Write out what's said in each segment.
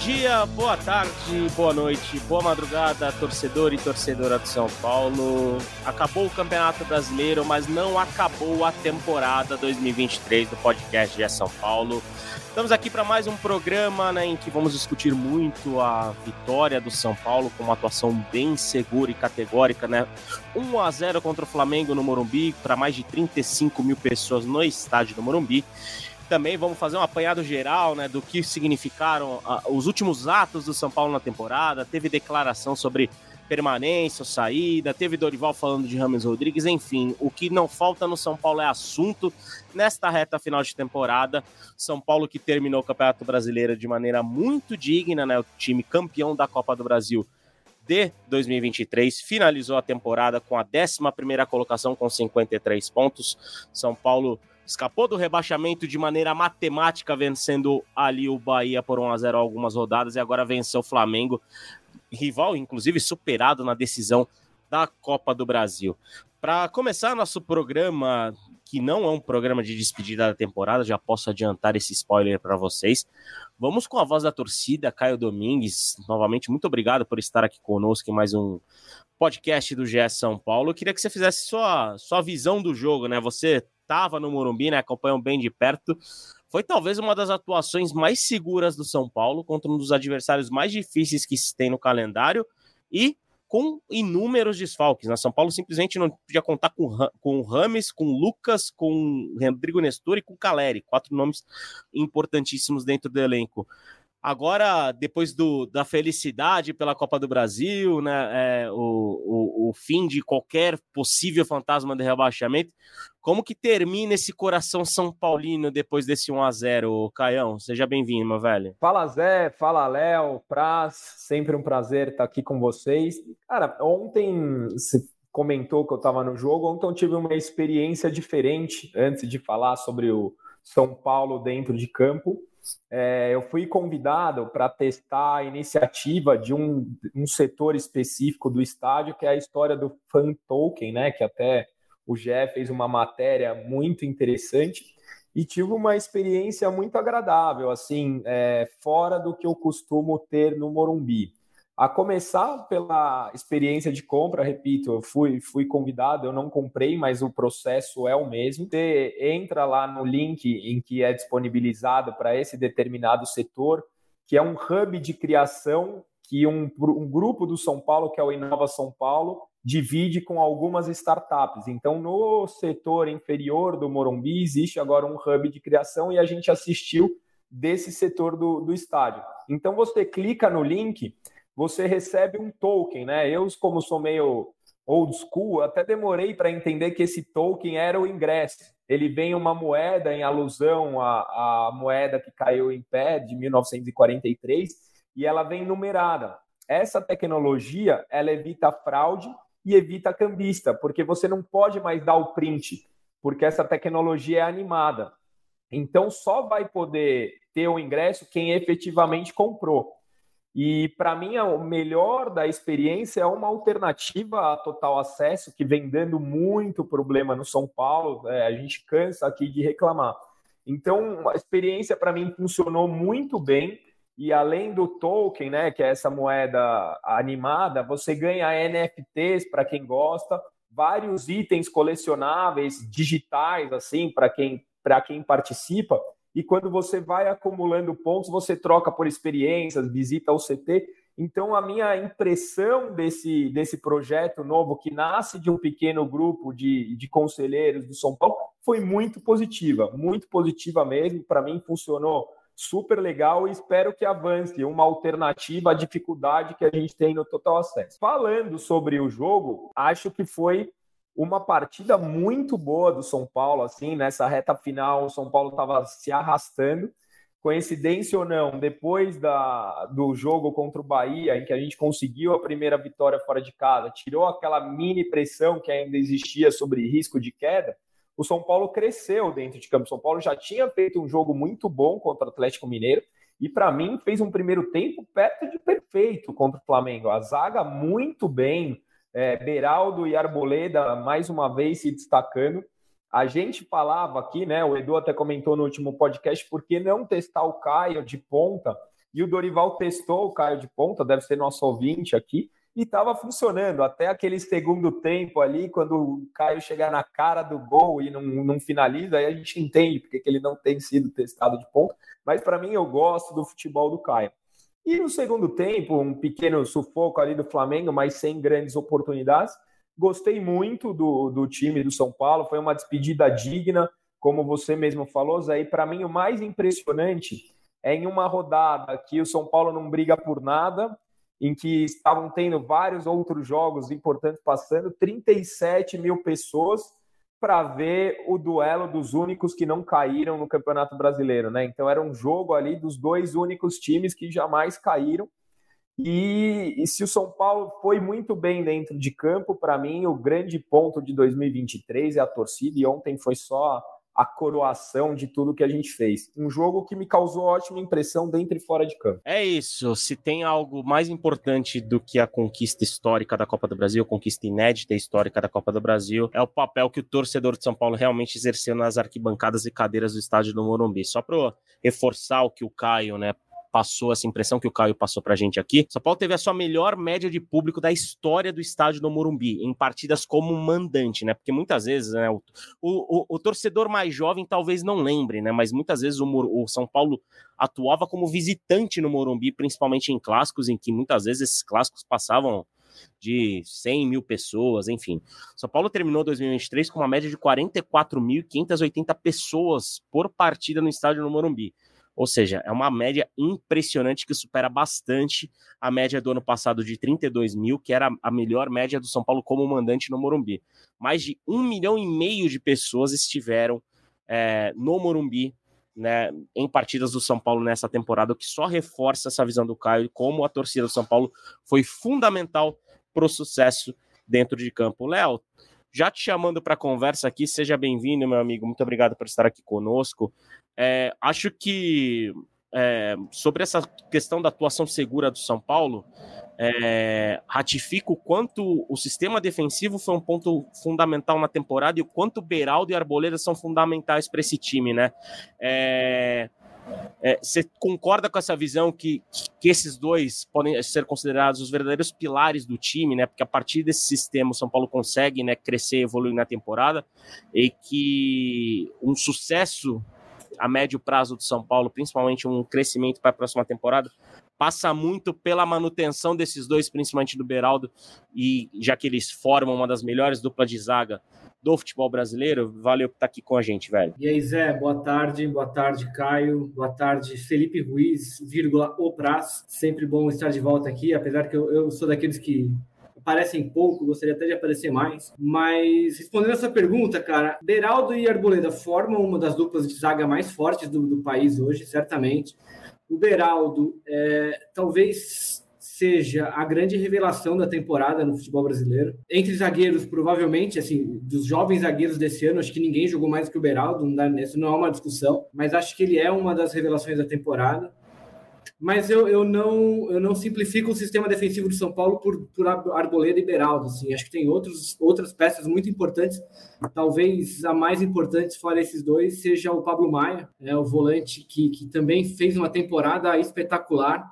Dia, boa tarde, boa noite, boa madrugada, torcedor e torcedora do São Paulo. Acabou o Campeonato Brasileiro, mas não acabou a temporada 2023 do podcast de São Paulo. Estamos aqui para mais um programa né, em que vamos discutir muito a vitória do São Paulo com uma atuação bem segura e categórica, né? 1 a 0 contra o Flamengo no Morumbi, para mais de 35 mil pessoas no estádio do Morumbi também vamos fazer um apanhado geral né, do que significaram uh, os últimos atos do São Paulo na temporada. Teve declaração sobre permanência saída, teve Dorival falando de Rames Rodrigues, enfim, o que não falta no São Paulo é assunto nesta reta final de temporada. São Paulo que terminou o Campeonato Brasileiro de maneira muito digna, né? O time campeão da Copa do Brasil de 2023 finalizou a temporada com a 11 colocação com 53 pontos. São Paulo escapou do rebaixamento de maneira matemática, vencendo ali o Bahia por 1 a 0 algumas rodadas e agora venceu o Flamengo, rival inclusive superado na decisão da Copa do Brasil. Para começar nosso programa, que não é um programa de despedida da temporada, já posso adiantar esse spoiler para vocês. Vamos com a voz da torcida, Caio Domingues. Novamente, muito obrigado por estar aqui conosco em mais um podcast do GS São Paulo. Eu queria que você fizesse sua, sua visão do jogo, né? Você estava no Morumbi, né? Acompanham bem de perto. Foi talvez uma das atuações mais seguras do São Paulo contra um dos adversários mais difíceis que se tem no calendário e com inúmeros desfalques. Né? São Paulo simplesmente não podia contar com, com Rames, com Lucas, com Rodrigo Nestor e com Caleri, quatro nomes importantíssimos dentro do elenco. Agora, depois do, da felicidade pela Copa do Brasil, né, é, o, o, o, fim de qualquer possível fantasma de rebaixamento, como que termina esse coração São Paulino depois desse 1 a 0 Caião? Seja bem-vindo, meu velho. Fala Zé, fala Léo, Praz, sempre um prazer estar aqui com vocês. Cara, ontem você comentou que eu estava no jogo, ontem eu tive uma experiência diferente antes de falar sobre o São Paulo dentro de campo é, eu fui convidado para testar a iniciativa de um, um setor específico do estádio, que é a história do fan token, né? Que até o Gé fez uma matéria muito interessante e tive uma experiência muito agradável, assim, é, fora do que eu costumo ter no Morumbi. A começar pela experiência de compra, repito, eu fui, fui convidado, eu não comprei, mas o processo é o mesmo. Você entra lá no link em que é disponibilizado para esse determinado setor, que é um hub de criação que um, um grupo do São Paulo, que é o Inova São Paulo, divide com algumas startups. Então, no setor inferior do Morumbi, existe agora um hub de criação e a gente assistiu desse setor do, do estádio. Então, você clica no link você recebe um token, né? Eu, como sou meio old school, até demorei para entender que esse token era o ingresso. Ele vem uma moeda em alusão à, à moeda que caiu em pé de 1943 e ela vem numerada. Essa tecnologia ela evita fraude e evita cambista, porque você não pode mais dar o print, porque essa tecnologia é animada. Então só vai poder ter o ingresso quem efetivamente comprou. E para mim, o melhor da experiência é uma alternativa a total acesso, que vem dando muito problema no São Paulo. É, a gente cansa aqui de reclamar. Então, a experiência para mim funcionou muito bem. E além do token, né, que é essa moeda animada, você ganha NFTs para quem gosta, vários itens colecionáveis digitais, assim, para quem, quem participa e quando você vai acumulando pontos, você troca por experiências, visita o CT. Então, a minha impressão desse, desse projeto novo, que nasce de um pequeno grupo de, de conselheiros do São Paulo, foi muito positiva, muito positiva mesmo. Para mim, funcionou super legal e espero que avance uma alternativa à dificuldade que a gente tem no Total Acesso. Falando sobre o jogo, acho que foi uma partida muito boa do São Paulo, assim, nessa reta final, o São Paulo estava se arrastando. Coincidência ou não, depois da, do jogo contra o Bahia, em que a gente conseguiu a primeira vitória fora de casa, tirou aquela mini pressão que ainda existia sobre risco de queda, o São Paulo cresceu dentro de campo. O São Paulo já tinha feito um jogo muito bom contra o Atlético Mineiro e, para mim, fez um primeiro tempo perto de perfeito contra o Flamengo. A zaga muito bem, é, Beraldo e Arboleda mais uma vez se destacando. A gente falava aqui, né? O Edu até comentou no último podcast, por que não testar o Caio de ponta? E o Dorival testou o Caio de ponta, deve ser nosso ouvinte aqui, e estava funcionando até aquele segundo tempo ali, quando o Caio chegar na cara do gol e não, não finaliza, aí a gente entende porque ele não tem sido testado de ponta. Mas para mim, eu gosto do futebol do Caio. E no segundo tempo, um pequeno sufoco ali do Flamengo, mas sem grandes oportunidades. Gostei muito do, do time do São Paulo, foi uma despedida digna, como você mesmo falou, Zé. E para mim, o mais impressionante é em uma rodada que o São Paulo não briga por nada, em que estavam tendo vários outros jogos importantes passando, 37 mil pessoas para ver o duelo dos únicos que não caíram no Campeonato Brasileiro, né? Então era um jogo ali dos dois únicos times que jamais caíram. E, e se o São Paulo foi muito bem dentro de campo, para mim o grande ponto de 2023 é a torcida. E ontem foi só a coroação de tudo que a gente fez. Um jogo que me causou ótima impressão dentro e fora de campo. É isso. Se tem algo mais importante do que a conquista histórica da Copa do Brasil, conquista inédita histórica da Copa do Brasil, é o papel que o torcedor de São Paulo realmente exerceu nas arquibancadas e cadeiras do estádio do Morumbi. Só para reforçar o que o Caio, né, passou essa impressão que o Caio passou pra gente aqui. São Paulo teve a sua melhor média de público da história do estádio do Morumbi, em partidas como mandante, né? Porque muitas vezes, né, o, o, o torcedor mais jovem talvez não lembre, né? Mas muitas vezes o, o São Paulo atuava como visitante no Morumbi, principalmente em clássicos, em que muitas vezes esses clássicos passavam de 100 mil pessoas, enfim. São Paulo terminou 2023 com uma média de 44.580 pessoas por partida no estádio no Morumbi. Ou seja, é uma média impressionante que supera bastante a média do ano passado de 32 mil, que era a melhor média do São Paulo como mandante no Morumbi. Mais de um milhão e meio de pessoas estiveram é, no Morumbi né, em partidas do São Paulo nessa temporada, o que só reforça essa visão do Caio, como a torcida do São Paulo foi fundamental para o sucesso dentro de campo. Léo, já te chamando para conversa aqui, seja bem-vindo, meu amigo. Muito obrigado por estar aqui conosco. É, acho que é, sobre essa questão da atuação segura do São Paulo, é, ratifico o quanto o sistema defensivo foi um ponto fundamental na temporada e o quanto Beraldo e Arboleda são fundamentais para esse time, né? É, é, você concorda com essa visão que, que esses dois podem ser considerados os verdadeiros pilares do time, né? Porque a partir desse sistema o São Paulo consegue né, crescer evoluir na temporada e que um sucesso a médio prazo do São Paulo, principalmente um crescimento para a próxima temporada, passa muito pela manutenção desses dois, principalmente do Beraldo, e já que eles formam uma das melhores duplas de zaga do futebol brasileiro, valeu por estar aqui com a gente, velho. E aí, Zé, boa tarde, boa tarde, Caio, boa tarde, Felipe Ruiz, vírgula, o Praz, sempre bom estar de volta aqui, apesar que eu, eu sou daqueles que aparecem pouco, gostaria até de aparecer mais. Mas respondendo essa pergunta, cara, Beraldo e Arboleda formam uma das duplas de zaga mais fortes do, do país hoje, certamente. O Beraldo é, talvez seja a grande revelação da temporada no futebol brasileiro. Entre zagueiros, provavelmente, assim, dos jovens zagueiros desse ano, acho que ninguém jogou mais que o Beraldo, não dá, isso não é uma discussão, mas acho que ele é uma das revelações da temporada mas eu, eu, não, eu não simplifico o sistema defensivo do São Paulo por, por Arboleda e Beraldo. Assim. Acho que tem outros, outras peças muito importantes. Talvez a mais importante, fora esses dois, seja o Pablo Maia, é o volante que, que também fez uma temporada espetacular.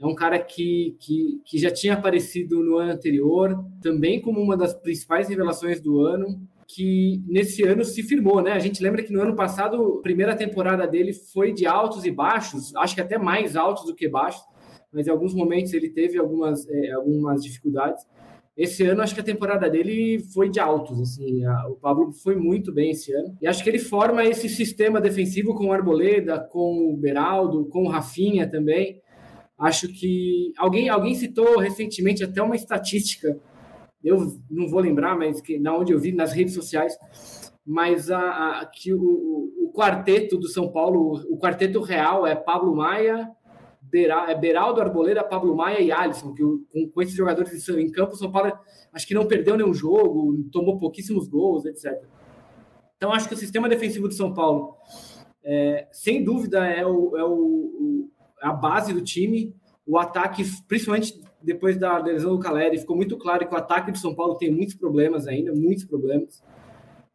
É um cara que, que, que já tinha aparecido no ano anterior, também como uma das principais revelações do ano que nesse ano se firmou, né? A gente lembra que no ano passado, a primeira temporada dele foi de altos e baixos, acho que até mais altos do que baixos, mas em alguns momentos ele teve algumas, é, algumas dificuldades. Esse ano, acho que a temporada dele foi de altos, assim, a, o Pablo foi muito bem esse ano. E acho que ele forma esse sistema defensivo com o Arboleda, com o Beraldo, com o Rafinha também. Acho que alguém, alguém citou recentemente até uma estatística eu não vou lembrar, mas que na onde eu vi nas redes sociais, mas a, a que o, o, quarteto do São Paulo, o quarteto real é Pablo Maia, Bera, é Beraldo Arboleda, Pablo Maia e Alisson, que com, com esses jogadores em campo, o São Paulo acho que não perdeu nenhum jogo, tomou pouquíssimos gols, etc. Então acho que o sistema defensivo do São Paulo, é, sem dúvida, é, o, é o, a base do time. O ataque, principalmente depois da lesão do Caleri, ficou muito claro que o ataque do São Paulo tem muitos problemas ainda, muitos problemas.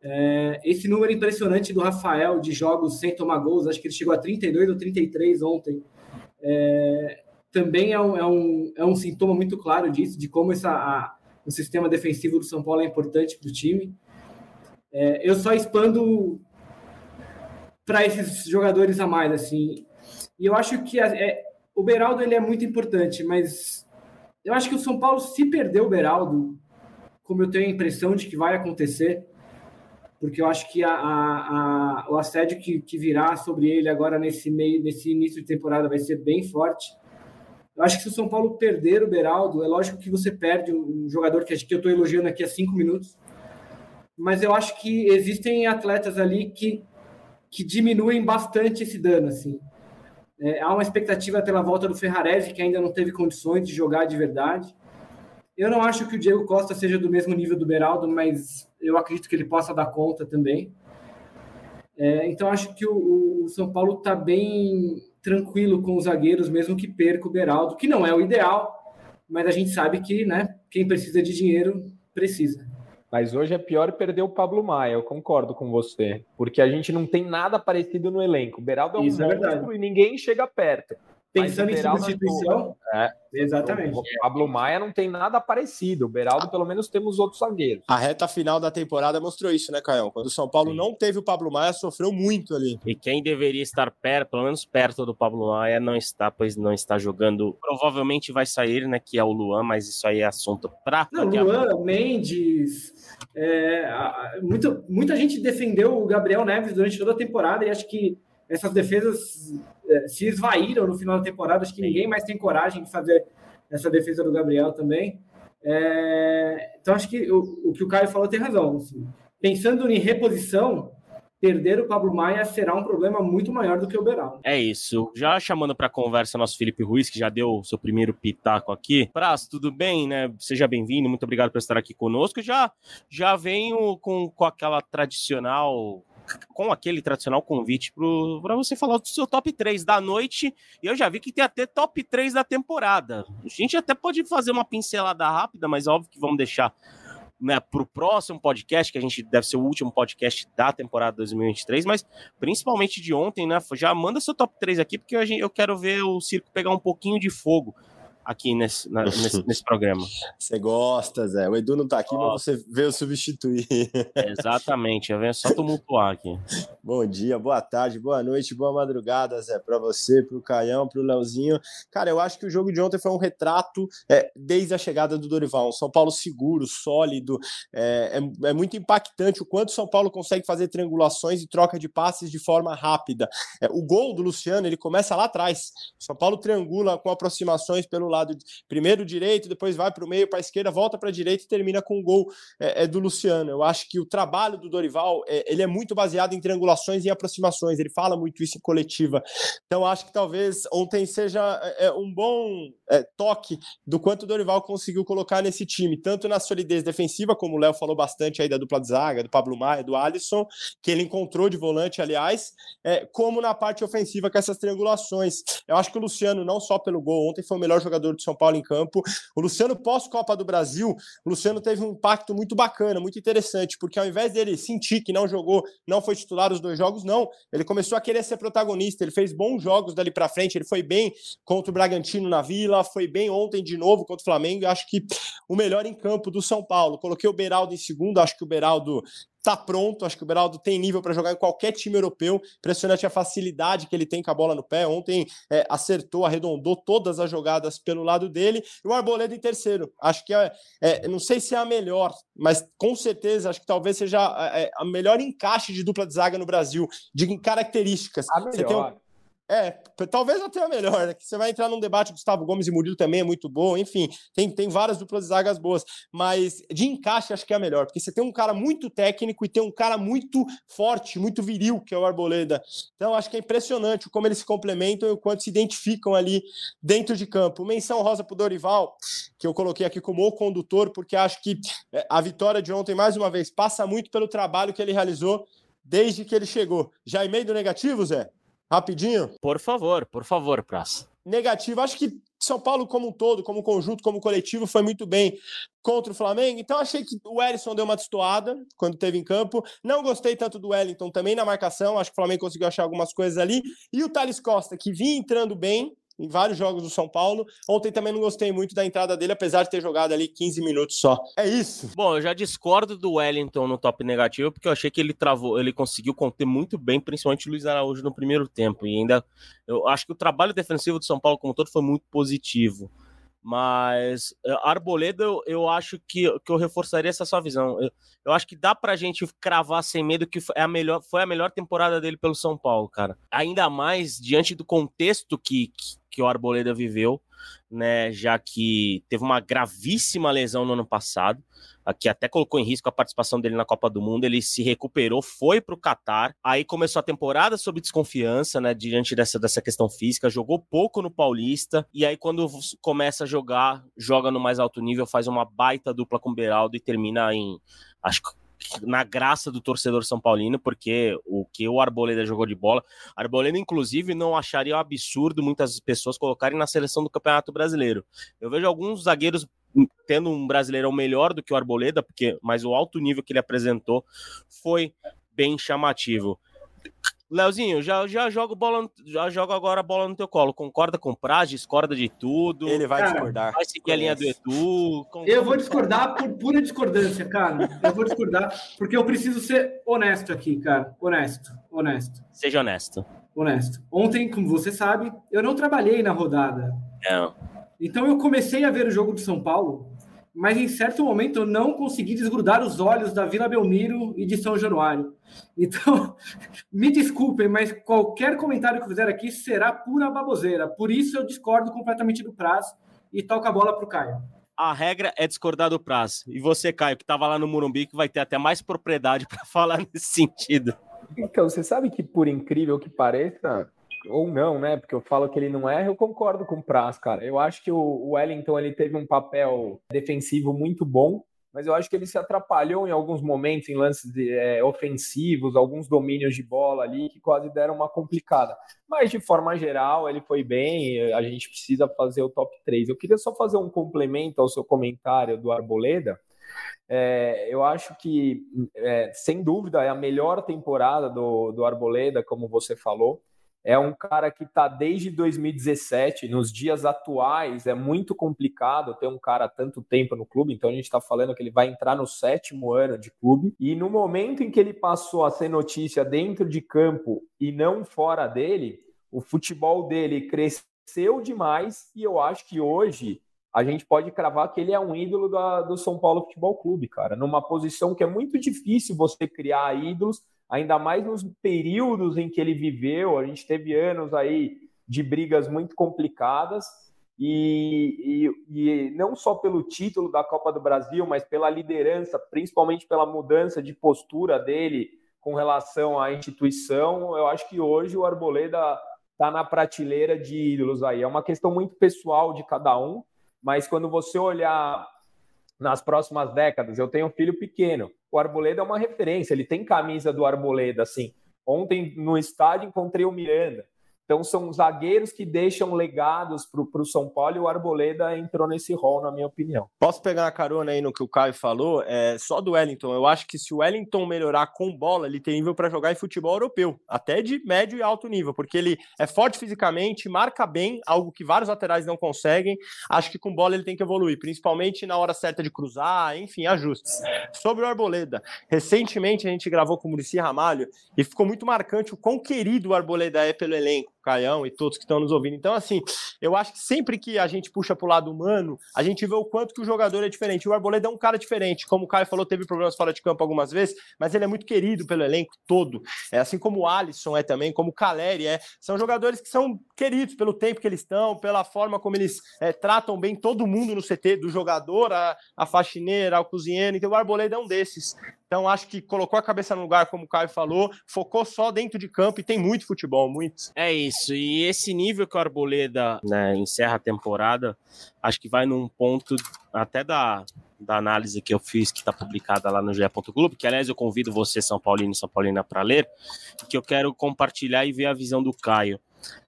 É, esse número impressionante do Rafael de jogos sem tomar gols, acho que ele chegou a 32 ou 33 ontem, é, também é um, é, um, é um sintoma muito claro disso, de como essa, a, o sistema defensivo do São Paulo é importante para o time. É, eu só expando para esses jogadores a mais, assim. E eu acho que a, é, o Beraldo ele é muito importante, mas eu acho que o São Paulo, se perder o Beraldo, como eu tenho a impressão de que vai acontecer, porque eu acho que a, a, a, o assédio que, que virá sobre ele agora nesse meio, nesse início de temporada vai ser bem forte. Eu acho que se o São Paulo perder o Beraldo, é lógico que você perde um jogador que, que eu estou elogiando aqui há cinco minutos, mas eu acho que existem atletas ali que, que diminuem bastante esse dano. Assim. É, há uma expectativa pela volta do Ferrarese, que ainda não teve condições de jogar de verdade. Eu não acho que o Diego Costa seja do mesmo nível do Beraldo, mas eu acredito que ele possa dar conta também. É, então, acho que o, o São Paulo está bem tranquilo com os zagueiros, mesmo que perca o Beraldo, que não é o ideal, mas a gente sabe que né, quem precisa de dinheiro precisa. Mas hoje é pior perder o Pablo Maia, eu concordo com você. Porque a gente não tem nada parecido no elenco. O Beraldo é um Isso é monstro é e ninguém chega perto. Pensando em substituição. É, exatamente. O Pablo Maia não tem nada parecido. O Beraldo, pelo menos, temos outros zagueiros. A reta final da temporada mostrou isso, né, Caio? Quando o São Paulo Sim. não teve o Pablo Maia, sofreu muito ali. E quem deveria estar perto, pelo menos perto do Pablo Maia, não está, pois não está jogando. Provavelmente vai sair, né? Que é o Luan, mas isso aí é assunto pra. Não, Luan, Mendes. É, muita, muita gente defendeu o Gabriel Neves durante toda a temporada e acho que essas defesas é, se esvaíram no final da temporada. Acho que ninguém mais tem coragem de fazer essa defesa do Gabriel também. É, então, acho que o, o, que o Caio falou tem razão. Assim. Pensando em reposição, perder o Pablo Maia será um problema muito maior do que o Beraldo. É isso. Já chamando para conversa nosso Felipe Ruiz, que já deu o seu primeiro pitaco aqui. Praz, tudo bem, né? Seja bem-vindo, muito obrigado por estar aqui conosco. Já já venho com, com aquela tradicional com aquele tradicional convite para você falar do seu top 3 da noite. E eu já vi que tem até top 3 da temporada. A gente até pode fazer uma pincelada rápida, mas óbvio que vamos deixar né, para o próximo podcast, que a gente deve ser o último podcast da temporada 2023, mas principalmente de ontem, né? Já manda seu top 3 aqui, porque eu quero ver o circo pegar um pouquinho de fogo aqui nesse, na, nesse, nesse, programa. Você gosta, Zé. O Edu não tá aqui, mas você veio substituir. Exatamente, eu venho só tumultuar aqui. Bom dia, boa tarde, boa noite, boa madrugada, Zé, para você, para o Caião, para o Leozinho. Cara, eu acho que o jogo de ontem foi um retrato é, desde a chegada do Dorival. Um São Paulo seguro, sólido. É, é, é muito impactante o quanto São Paulo consegue fazer triangulações e troca de passes de forma rápida. É, o gol do Luciano, ele começa lá atrás. São Paulo triangula com aproximações pelo lado lado primeiro direito, depois vai para o meio, para a esquerda, volta para a direita e termina com o gol é, é, do Luciano. Eu acho que o trabalho do Dorival é, ele é muito baseado em triangulações e aproximações. Ele fala muito isso em coletiva. Então acho que talvez ontem seja é, é um bom é, toque do quanto o Dorival conseguiu colocar nesse time, tanto na solidez defensiva, como o Léo falou bastante aí da dupla de zaga, do Pablo Maia, do Alisson, que ele encontrou de volante, aliás, é, como na parte ofensiva com essas triangulações. Eu acho que o Luciano, não só pelo gol, ontem foi o melhor jogador de São Paulo em campo. O Luciano, pós-Copa do Brasil, o Luciano teve um impacto muito bacana, muito interessante, porque ao invés dele sentir que não jogou, não foi titular os dois jogos, não. Ele começou a querer ser protagonista, ele fez bons jogos dali para frente, ele foi bem contra o Bragantino na Vila, foi bem ontem de novo contra o Flamengo, e acho que o melhor em campo do São Paulo. Coloquei o Beraldo em segundo, acho que o Beraldo tá pronto. Acho que o Beraldo tem nível para jogar em qualquer time europeu. Impressionante a facilidade que ele tem com a bola no pé. Ontem é, acertou, arredondou todas as jogadas pelo lado dele. E o Arboleda em terceiro. Acho que é, é não sei se é a melhor, mas com certeza acho que talvez seja a, é, a melhor encaixe de dupla de zaga no Brasil, de características. A melhor. É, talvez até a melhor, né? Que você vai entrar num debate, Gustavo Gomes e Murilo também é muito bom, enfim, tem, tem várias duplas de zagas boas, mas de encaixe acho que é a melhor, porque você tem um cara muito técnico e tem um cara muito forte, muito viril, que é o Arboleda. Então acho que é impressionante como eles se complementam e o quanto se identificam ali dentro de campo. Menção rosa pro Dorival, que eu coloquei aqui como o condutor, porque acho que é, a vitória de ontem, mais uma vez, passa muito pelo trabalho que ele realizou desde que ele chegou. Já e-mail do negativo, Zé? Rapidinho? Por favor, por favor, Praça. Negativo. Acho que São Paulo, como um todo, como conjunto, como coletivo, foi muito bem contra o Flamengo. Então, achei que o Ellison deu uma destoada quando teve em campo. Não gostei tanto do Wellington também na marcação. Acho que o Flamengo conseguiu achar algumas coisas ali. E o Thales Costa, que vinha entrando bem, em vários jogos do São Paulo. Ontem também não gostei muito da entrada dele, apesar de ter jogado ali 15 minutos só. É isso. Bom, eu já discordo do Wellington no top negativo, porque eu achei que ele travou, ele conseguiu conter muito bem, principalmente o Luiz Araújo no primeiro tempo. E ainda eu acho que o trabalho defensivo do São Paulo como todo foi muito positivo. Mas eh, Arboleda, eu, eu acho que, que eu reforçaria essa sua visão. Eu, eu acho que dá pra gente cravar sem medo que é a melhor, foi a melhor temporada dele pelo São Paulo, cara. Ainda mais diante do contexto que, que, que o Arboleda viveu, né? Já que teve uma gravíssima lesão no ano passado que até colocou em risco a participação dele na Copa do Mundo. Ele se recuperou, foi para o Catar. Aí começou a temporada sob desconfiança, né? Diante dessa, dessa questão física. Jogou pouco no Paulista. E aí, quando começa a jogar, joga no mais alto nível, faz uma baita dupla com o Beraldo e termina em. Acho que na graça do torcedor São Paulino, porque o que o Arboleda jogou de bola, Arboleda, inclusive, não acharia um absurdo muitas pessoas colocarem na seleção do Campeonato Brasileiro. Eu vejo alguns zagueiros tendo um brasileirão melhor do que o Arboleda, porque mas o alto nível que ele apresentou foi bem chamativo. Leozinho, já, já jogo bola, já jogo agora a bola no teu colo. Concorda com o Praz, discorda de tudo. Ele vai cara, discordar. Vai seguir a linha do Edu. Eu vou discordar por pura discordância, cara. Eu vou discordar porque eu preciso ser honesto aqui, cara. Honesto, honesto. Seja honesto. Honesto. Ontem, como você sabe, eu não trabalhei na rodada. Não. Então eu comecei a ver o jogo de São Paulo, mas em certo momento eu não consegui desgrudar os olhos da Vila Belmiro e de São Januário. Então, me desculpem, mas qualquer comentário que eu fizer aqui será pura baboseira. Por isso eu discordo completamente do prazo e toco a bola para o Caio. A regra é discordar do prazo. E você, Caio, que estava lá no Murumbi, que vai ter até mais propriedade para falar nesse sentido. Então, você sabe que, por incrível que pareça, ou não, né? Porque eu falo que ele não erra, eu concordo com o Praz, cara. Eu acho que o Wellington ele teve um papel defensivo muito bom, mas eu acho que ele se atrapalhou em alguns momentos, em lances de, é, ofensivos, alguns domínios de bola ali que quase deram uma complicada. Mas de forma geral, ele foi bem, a gente precisa fazer o top 3. Eu queria só fazer um complemento ao seu comentário do Arboleda. É, eu acho que, é, sem dúvida, é a melhor temporada do, do Arboleda, como você falou. É um cara que está desde 2017, nos dias atuais é muito complicado ter um cara tanto tempo no clube, então a gente está falando que ele vai entrar no sétimo ano de clube. E no momento em que ele passou a ser notícia dentro de campo e não fora dele, o futebol dele cresceu demais e eu acho que hoje a gente pode cravar que ele é um ídolo da, do São Paulo Futebol Clube, cara, numa posição que é muito difícil você criar ídolos ainda mais nos períodos em que ele viveu. A gente teve anos aí de brigas muito complicadas. E, e, e, não só pelo título da Copa do Brasil, mas pela liderança, principalmente pela mudança de postura dele com relação à instituição, eu acho que hoje o Arboleda está na prateleira de ídolos aí. É uma questão muito pessoal de cada um, mas quando você olhar nas próximas décadas, eu tenho um filho pequeno, o Arboleda é uma referência, ele tem camisa do Arboleda, assim. Ontem no estádio encontrei o Miranda. Então são zagueiros que deixam legados para o São Paulo e o Arboleda entrou nesse rol, na minha opinião. Posso pegar a carona aí no que o Caio falou? É, só do Wellington. Eu acho que se o Wellington melhorar com bola, ele tem nível para jogar em futebol europeu, até de médio e alto nível, porque ele é forte fisicamente, marca bem, algo que vários laterais não conseguem. Acho que com bola ele tem que evoluir, principalmente na hora certa de cruzar, enfim, ajustes. Sobre o Arboleda, recentemente a gente gravou com o Murici Ramalho e ficou muito marcante o quão querido o Arboleda é pelo elenco Caião e todos que estão nos ouvindo. Então, assim, eu acho que sempre que a gente puxa pro lado humano, a gente vê o quanto que o jogador é diferente. O Arboleda é um cara diferente, como o Caio falou, teve problemas fora de campo algumas vezes, mas ele é muito querido pelo elenco todo. É assim como o Alisson é também, como o Caleri é. São jogadores que são queridos pelo tempo que eles estão, pela forma como eles é, tratam bem todo mundo no CT, do jogador, a, a faxineira, ao cozinheiro. Então, o Arboleda é um desses. Então, acho que colocou a cabeça no lugar, como o Caio falou, focou só dentro de campo e tem muito futebol, muito. É isso. E esse nível que o Arboleda né, encerra a temporada, acho que vai num ponto até da, da análise que eu fiz, que está publicada lá no GE. Globo, que aliás eu convido você, São Paulino e São Paulina, para ler, que eu quero compartilhar e ver a visão do Caio.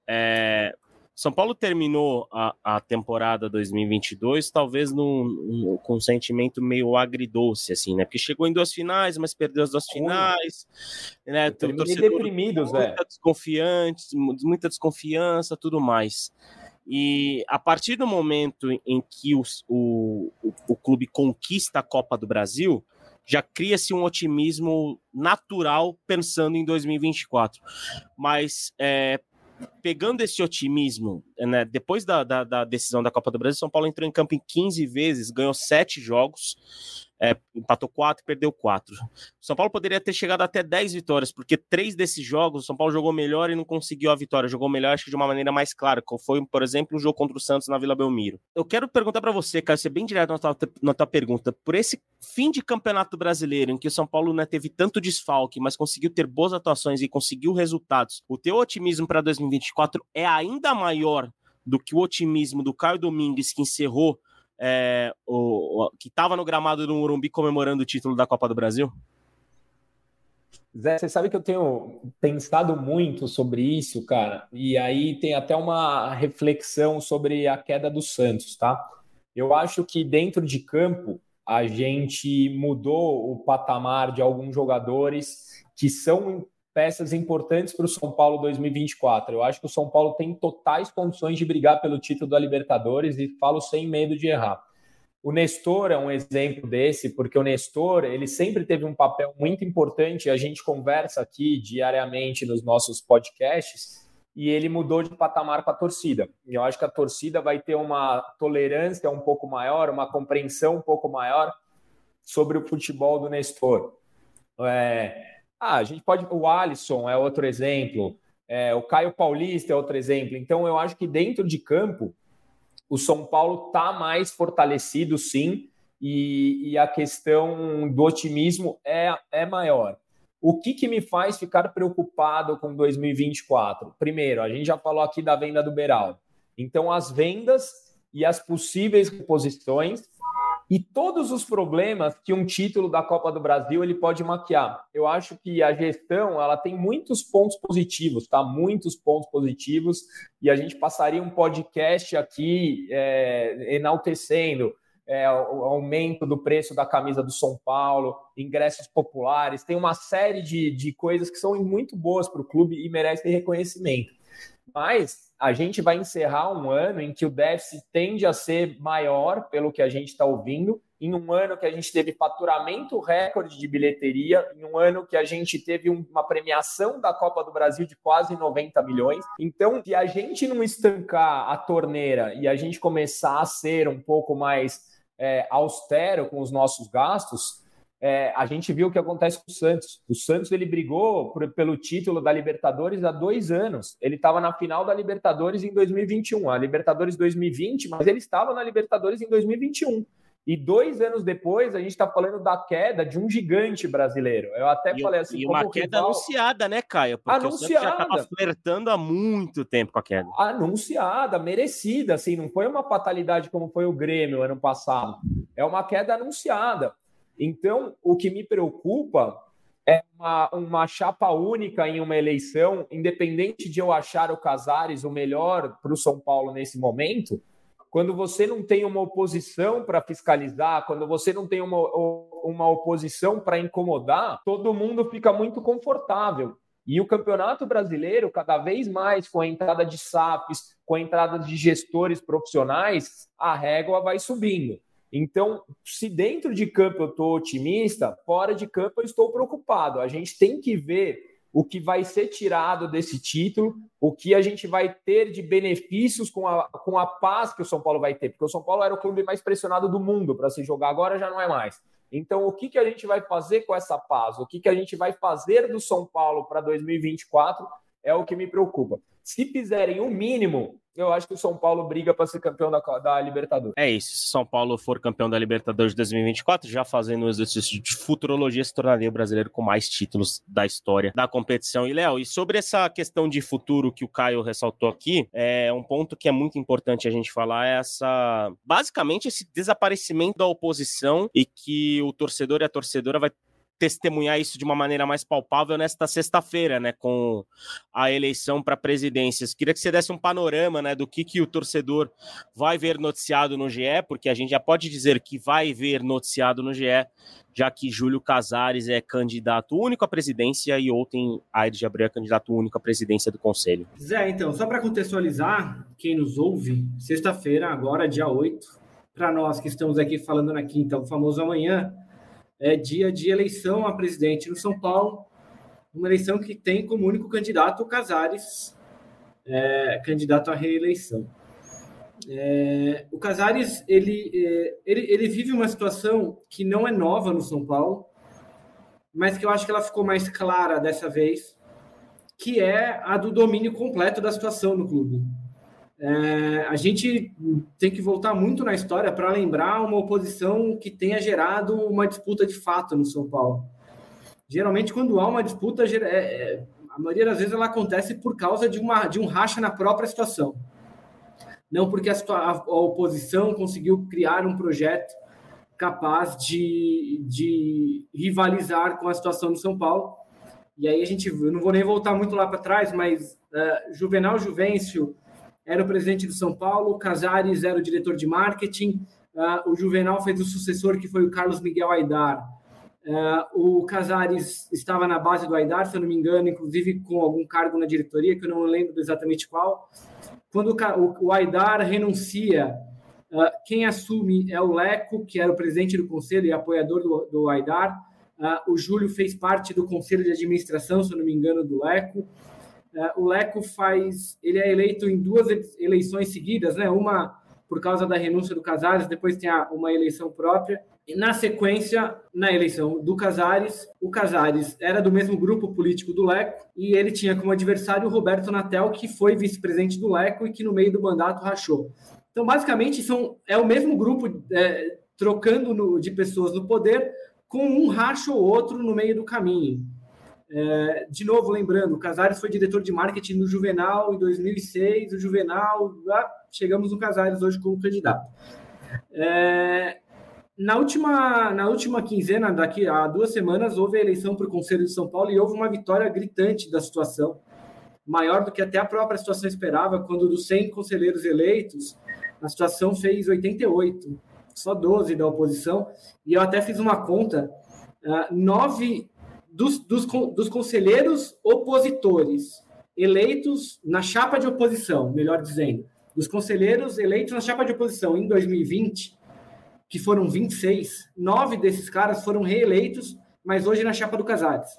É, são Paulo terminou a, a temporada 2022 talvez num, num, com um sentimento meio agridoce, assim, né? Porque chegou em duas finais, mas perdeu as duas finais. Né? deprimido, Zé. Muita desconfiante, muita desconfiança, tudo mais. E a partir do momento em que o, o, o clube conquista a Copa do Brasil, já cria-se um otimismo natural pensando em 2024. Mas é, pegando esse otimismo, né, depois da, da, da, decisão da Copa do Brasil, São Paulo entrou em campo em 15 vezes, ganhou 7 jogos, é, empatou 4 e perdeu 4. São Paulo poderia ter chegado até 10 vitórias, porque três desses jogos o São Paulo jogou melhor e não conseguiu a vitória. Jogou melhor, acho que de uma maneira mais clara, como foi, por exemplo, o jogo contra o Santos na Vila Belmiro. Eu quero perguntar para você, cara, ser bem direto na tua, na tua pergunta. Por esse fim de campeonato brasileiro, em que o São Paulo né, teve tanto desfalque, mas conseguiu ter boas atuações e conseguiu resultados, o teu otimismo para 2024 é ainda maior do que o otimismo do Caio Domingues, que encerrou é, o, o, que estava no gramado do Morumbi comemorando o título da Copa do Brasil? Zé, você sabe que eu tenho pensado muito sobre isso, cara, e aí tem até uma reflexão sobre a queda do Santos, tá? Eu acho que dentro de campo a gente mudou o patamar de alguns jogadores que são peças importantes para o São Paulo 2024. Eu acho que o São Paulo tem totais condições de brigar pelo título da Libertadores e falo sem medo de errar. O Nestor é um exemplo desse, porque o Nestor ele sempre teve um papel muito importante. A gente conversa aqui diariamente nos nossos podcasts e ele mudou de patamar com a torcida. E eu acho que a torcida vai ter uma tolerância um pouco maior, uma compreensão um pouco maior sobre o futebol do Nestor. É, ah, a gente pode. O Alisson é outro exemplo, é, o Caio Paulista é outro exemplo. Então, eu acho que dentro de campo, o São Paulo está mais fortalecido, sim, e, e, a questão do otimismo é, é maior. O que, que me faz ficar preocupado com 2024? Primeiro, a gente já falou aqui da venda do Beral. Então, as vendas e as possíveis reposições e todos os problemas que um título da Copa do Brasil ele pode maquiar. Eu acho que a gestão ela tem muitos pontos positivos, tá? Muitos pontos positivos e a gente passaria um podcast aqui é, enaltecendo é, o aumento do preço da camisa do São Paulo, ingressos populares, tem uma série de, de coisas que são muito boas para o clube e merecem reconhecimento. Mas a gente vai encerrar um ano em que o déficit tende a ser maior, pelo que a gente está ouvindo, em um ano que a gente teve faturamento recorde de bilheteria, em um ano que a gente teve uma premiação da Copa do Brasil de quase 90 milhões. Então, se a gente não estancar a torneira e a gente começar a ser um pouco mais é, austero com os nossos gastos, é, a gente viu o que acontece com o Santos. O Santos ele brigou por, pelo título da Libertadores há dois anos. Ele estava na final da Libertadores em 2021, a Libertadores 2020, mas ele estava na Libertadores em 2021. E dois anos depois, a gente está falando da queda de um gigante brasileiro. Eu até e, falei assim. E uma queda rival... anunciada, né, Caio? Porque anunciada. já estava flertando há muito tempo com a queda. Anunciada, merecida. Assim, não foi uma fatalidade como foi o Grêmio ano passado. É uma queda anunciada. Então, o que me preocupa é uma, uma chapa única em uma eleição, independente de eu achar o Casares o melhor para o São Paulo nesse momento, quando você não tem uma oposição para fiscalizar, quando você não tem uma, uma oposição para incomodar, todo mundo fica muito confortável. E o Campeonato Brasileiro, cada vez mais com a entrada de SAPs, com a entrada de gestores profissionais, a régua vai subindo. Então, se dentro de campo eu estou otimista, fora de campo eu estou preocupado. A gente tem que ver o que vai ser tirado desse título, o que a gente vai ter de benefícios com a, com a paz que o São Paulo vai ter, porque o São Paulo era o clube mais pressionado do mundo para se jogar, agora já não é mais. Então, o que, que a gente vai fazer com essa paz? O que, que a gente vai fazer do São Paulo para 2024 é o que me preocupa. Se fizerem o mínimo, eu acho que o São Paulo briga para ser campeão da, da Libertadores. É isso. Se São Paulo for campeão da Libertadores de 2024, já fazendo um exercício de futurologia, se tornaria o brasileiro com mais títulos da história da competição. E, Léo, e sobre essa questão de futuro que o Caio ressaltou aqui, é um ponto que é muito importante a gente falar é essa. Basicamente, esse desaparecimento da oposição e que o torcedor e a torcedora vai testemunhar isso de uma maneira mais palpável nesta sexta-feira, né, com a eleição para presidências. Queria que você desse um panorama, né, do que, que o torcedor vai ver noticiado no GE, porque a gente já pode dizer que vai ver noticiado no GE, já que Júlio Casares é candidato único à presidência e ontem Aires de Abreu é candidato único à presidência do Conselho. Zé, então, só para contextualizar quem nos ouve, sexta-feira, agora dia 8, para nós que estamos aqui falando na quinta, o famoso amanhã, é dia de eleição a presidente no São Paulo, uma eleição que tem como único candidato o Casares, é, candidato à reeleição. É, o Casares ele, é, ele, ele vive uma situação que não é nova no São Paulo, mas que eu acho que ela ficou mais clara dessa vez, que é a do domínio completo da situação no clube. É, a gente tem que voltar muito na história para lembrar uma oposição que tenha gerado uma disputa de fato no São Paulo. Geralmente, quando há uma disputa, é, é, a maioria das vezes ela acontece por causa de, uma, de um racha na própria situação. Não porque a, a, a oposição conseguiu criar um projeto capaz de, de rivalizar com a situação do São Paulo. E aí a gente, eu não vou nem voltar muito lá para trás, mas uh, Juvenal Juvencio era o presidente do São Paulo, Casares era o diretor de marketing, uh, o Juvenal fez o sucessor, que foi o Carlos Miguel Aidar. Uh, o Casares estava na base do Aidar, se eu não me engano, inclusive com algum cargo na diretoria, que eu não lembro exatamente qual. Quando o, o Aidar renuncia, uh, quem assume é o Leco, que era o presidente do conselho e apoiador do, do Aidar. o Júlio fez parte do conselho de administração, se eu não me engano, do Leco. É, o Leco faz, ele é eleito em duas eleições seguidas, né? Uma por causa da renúncia do Casares, depois tem uma eleição própria. E na sequência, na eleição do Casares, o Casares era do mesmo grupo político do Leco e ele tinha como adversário o Roberto Natel, que foi vice-presidente do Leco e que no meio do mandato rachou. Então, basicamente, são, é o mesmo grupo é, trocando no, de pessoas no poder, com um racho ou outro no meio do caminho. É, de novo, lembrando, o Casares foi diretor de marketing no Juvenal em 2006, o Juvenal, ah, chegamos no Casares hoje como candidato. É, na última, na última quinzena, daqui a duas semanas, houve a eleição para o Conselho de São Paulo e houve uma vitória gritante da situação, maior do que até a própria situação esperava, quando dos 100 conselheiros eleitos, a situação fez 88, só 12 da oposição, e eu até fiz uma conta, uh, nove dos, dos, dos conselheiros opositores eleitos na chapa de oposição, melhor dizendo, dos conselheiros eleitos na chapa de oposição em 2020, que foram 26, nove desses caras foram reeleitos, mas hoje na chapa do Casares.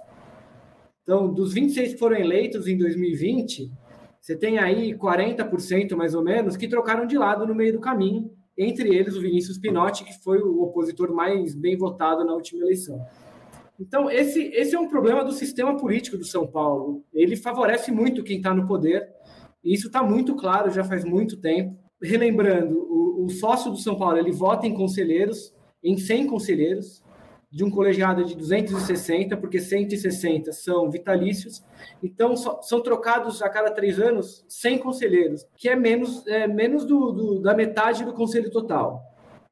Então, dos 26 que foram eleitos em 2020, você tem aí 40% mais ou menos que trocaram de lado no meio do caminho, entre eles o Vinícius Pinotti, que foi o opositor mais bem votado na última eleição. Então, esse, esse é um problema do sistema político do São Paulo. Ele favorece muito quem está no poder, e isso está muito claro já faz muito tempo. Relembrando, o, o, sócio do São Paulo ele vota em conselheiros, em 100 conselheiros, de um colegiado de 260, porque 160 são vitalícios. Então, so, são trocados a cada três anos 100 conselheiros, que é menos, é, menos do, do, da metade do conselho total.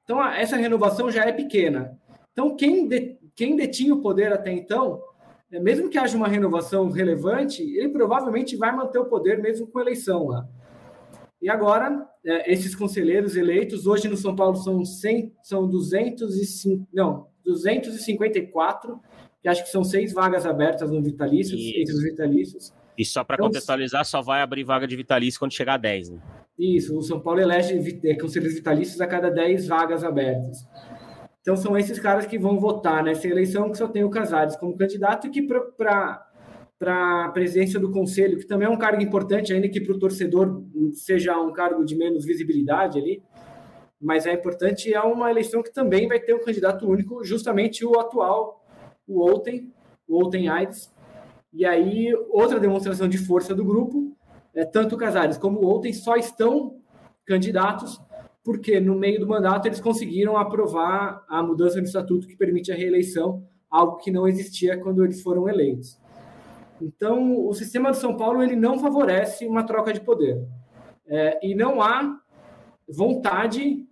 Então, essa renovação já é pequena. Então, quem de, quem detinha o poder até então, né, mesmo que haja uma renovação relevante, ele provavelmente vai manter o poder mesmo com eleição lá. E agora, é, esses conselheiros eleitos, hoje no São Paulo são 100, são 205, não, 254, que acho que são seis vagas abertas no vitalícios, Isso. entre os vitalícios. E só para então, contextualizar, só vai abrir vaga de vitalício quando chegar a 10, né? Isso, o São Paulo elege é, conselheiros vitalícios a cada 10 vagas abertas. Então, são esses caras que vão votar nessa eleição, que só tem o Casares como candidato, e que para para a presidência do conselho, que também é um cargo importante, ainda que para o torcedor seja um cargo de menos visibilidade ali, mas é importante, é uma eleição que também vai ter um candidato único, justamente o atual, o Outen, o Outen Aides. E aí, outra demonstração de força do grupo, é, tanto o Casares como o Outen só estão candidatos porque no meio do mandato eles conseguiram aprovar a mudança do estatuto que permite a reeleição, algo que não existia quando eles foram eleitos. Então, o sistema de São Paulo ele não favorece uma troca de poder. É, e não há vontade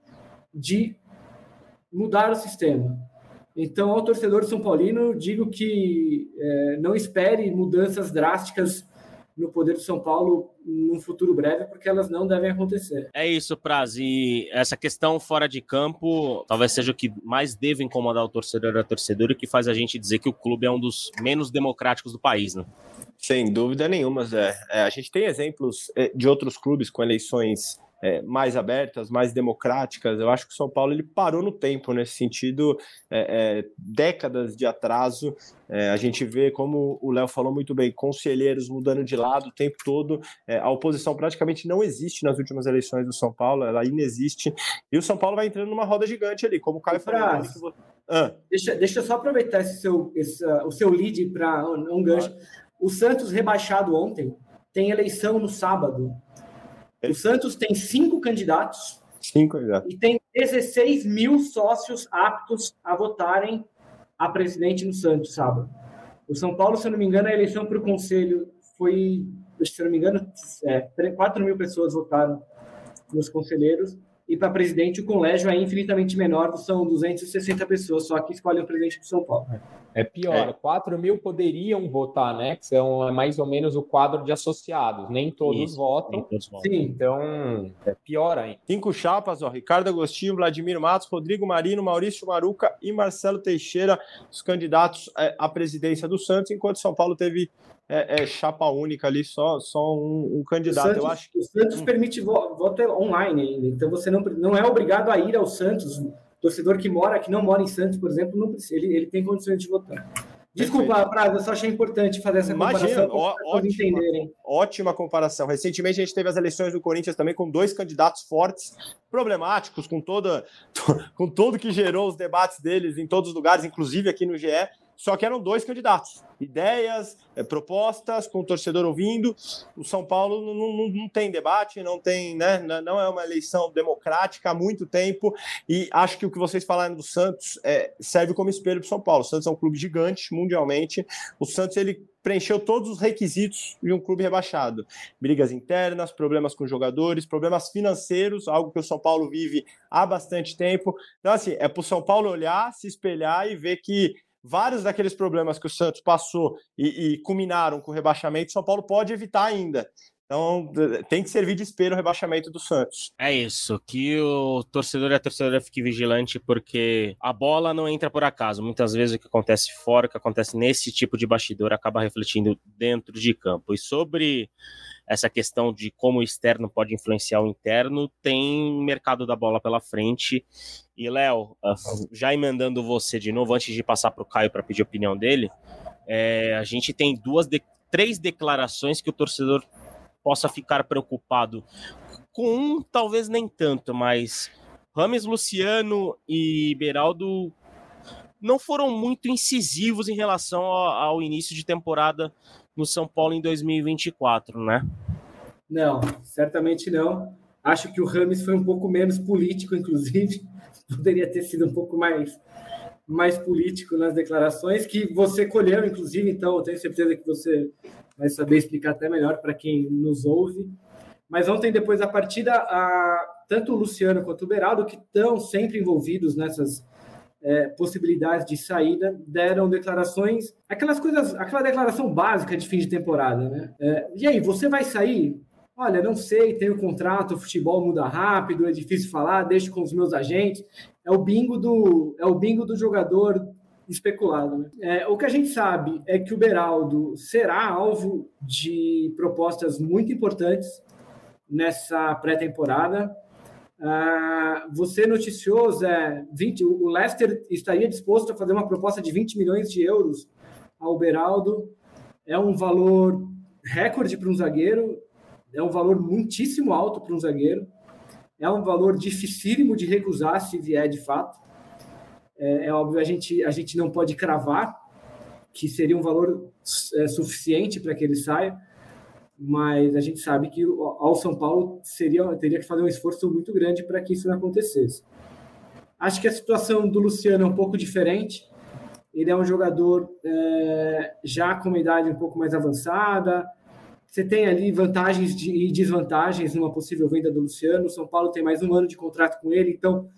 de mudar o sistema. Então, ao torcedor São Paulino, digo que é, não espere mudanças drásticas no poder de São Paulo num futuro breve, porque elas não devem acontecer. É isso, Praz. E essa questão fora de campo talvez seja o que mais deve incomodar o torcedor e a torcedora e que faz a gente dizer que o clube é um dos menos democráticos do país, né? Sem dúvida nenhuma, Zé. É, a gente tem exemplos é, de outros clubes com eleições é, mais abertas, mais democráticas. Eu acho que o São Paulo ele parou no tempo nesse sentido, é, é, décadas de atraso. É, a gente vê, como o Léo falou muito bem, conselheiros mudando de lado o tempo todo. É, a oposição praticamente não existe nas últimas eleições do São Paulo, ela inexiste. E o São Paulo vai entrando numa roda gigante ali, como o Caio falou. Ah. Deixa, deixa eu só aproveitar esse seu, esse, uh, o seu lead para um, um gancho. O Santos rebaixado ontem tem eleição no sábado. O Santos tem cinco candidatos. Cinco candidatos. E tem 16 mil sócios aptos a votarem a presidente no Santos, sábado. O São Paulo, se eu não me engano, a eleição para o conselho foi, se eu não me engano, é, 4 mil pessoas votaram nos conselheiros e para presidente o colégio é infinitamente menor, são 260 pessoas só que escolhem o presidente do São Paulo. É pior, é. 4 mil poderiam votar, né? Que são é mais ou menos o quadro de associados, nem todos Isso, votam. Nem todos votam. Sim. Então, é pior ainda. Cinco chapas, ó, Ricardo Agostinho, Vladimir Matos, Rodrigo Marino, Maurício Maruca e Marcelo Teixeira, os candidatos é, à presidência do Santos, enquanto São Paulo teve é, é, chapa única ali, só, só um, um candidato. Santos, eu acho que... O Santos permite voto online ainda, então você não, não é obrigado a ir ao Santos. O torcedor que mora, que não mora em Santos, por exemplo, não precisa, ele, ele tem condições de votar. Desculpa, Prado, eu só achei importante fazer essa comparação para entenderem. Ótima comparação. Recentemente a gente teve as eleições do Corinthians também com dois candidatos fortes, problemáticos, com toda com tudo que gerou os debates deles em todos os lugares, inclusive aqui no GE só que eram dois candidatos. Ideias, é, propostas, com o torcedor ouvindo. O São Paulo não, não, não, tem debate, não tem, né? Não é uma eleição democrática há muito tempo. E acho que o que vocês falaram do Santos é, serve como espelho para o São Paulo. O Santos é um clube gigante mundialmente. O Santos ele preencheu todos os requisitos de um clube rebaixado. Brigas internas, problemas com jogadores, problemas financeiros, algo que o São Paulo vive há bastante tempo. Então, assim, é para o São Paulo olhar, se espelhar e ver que vários daqueles problemas que o Santos passou e, e culminaram com o rebaixamento, o São Paulo pode evitar ainda. Então, tem que servir de espelho o rebaixamento do Santos. É isso, que o torcedor e a torcedora fique vigilante, porque a bola não entra por acaso. Muitas vezes o que acontece fora, o que acontece nesse tipo de bastidor, acaba refletindo dentro de campo. E sobre essa questão de como o externo pode influenciar o interno, tem mercado da bola pela frente. E, Léo, ah, já emendando você de novo, antes de passar para o Caio para pedir a opinião dele, é, a gente tem duas, de, três declarações que o torcedor possa ficar preocupado. Com um, talvez nem tanto, mas Rames Luciano e Beraldo não foram muito incisivos em relação ao, ao início de temporada no São Paulo em 2024, né? Não, certamente não. Acho que o Rames foi um pouco menos político, inclusive. Poderia ter sido um pouco mais, mais político nas declarações, que você colheu, inclusive, então eu tenho certeza que você vai saber explicar até melhor para quem nos ouve. Mas ontem, depois da partida, a, tanto o Luciano quanto o Beraldo, que estão sempre envolvidos nessas é, possibilidades de saída, deram declarações, aquelas coisas, aquela declaração básica de fim de temporada, né? É, e aí, você vai sair? Olha, não sei, tem o contrato, o futebol muda rápido, é difícil falar, deixo com os meus agentes. É o bingo do, é o bingo do jogador especulado. Né? É, o que a gente sabe é que o Beraldo será alvo de propostas muito importantes nessa pré-temporada. Uh, você noticiou, Zé, 20, o Leicester estaria disposto a fazer uma proposta de 20 milhões de euros ao Beraldo. é um valor recorde para um zagueiro, é um valor muitíssimo alto para um zagueiro, é um valor dificílimo de recusar se vier de fato. É, é óbvio, a gente, a gente não pode cravar que seria um valor é, suficiente para que ele saia, mas a gente sabe que ao São Paulo seria, teria que fazer um esforço muito grande para que isso não acontecesse. Acho que a situação do Luciano é um pouco diferente. Ele é um jogador é, já com uma idade um pouco mais avançada. Você tem ali vantagens de, e desvantagens numa possível venda do Luciano. O São Paulo tem mais um ano de contrato com ele, então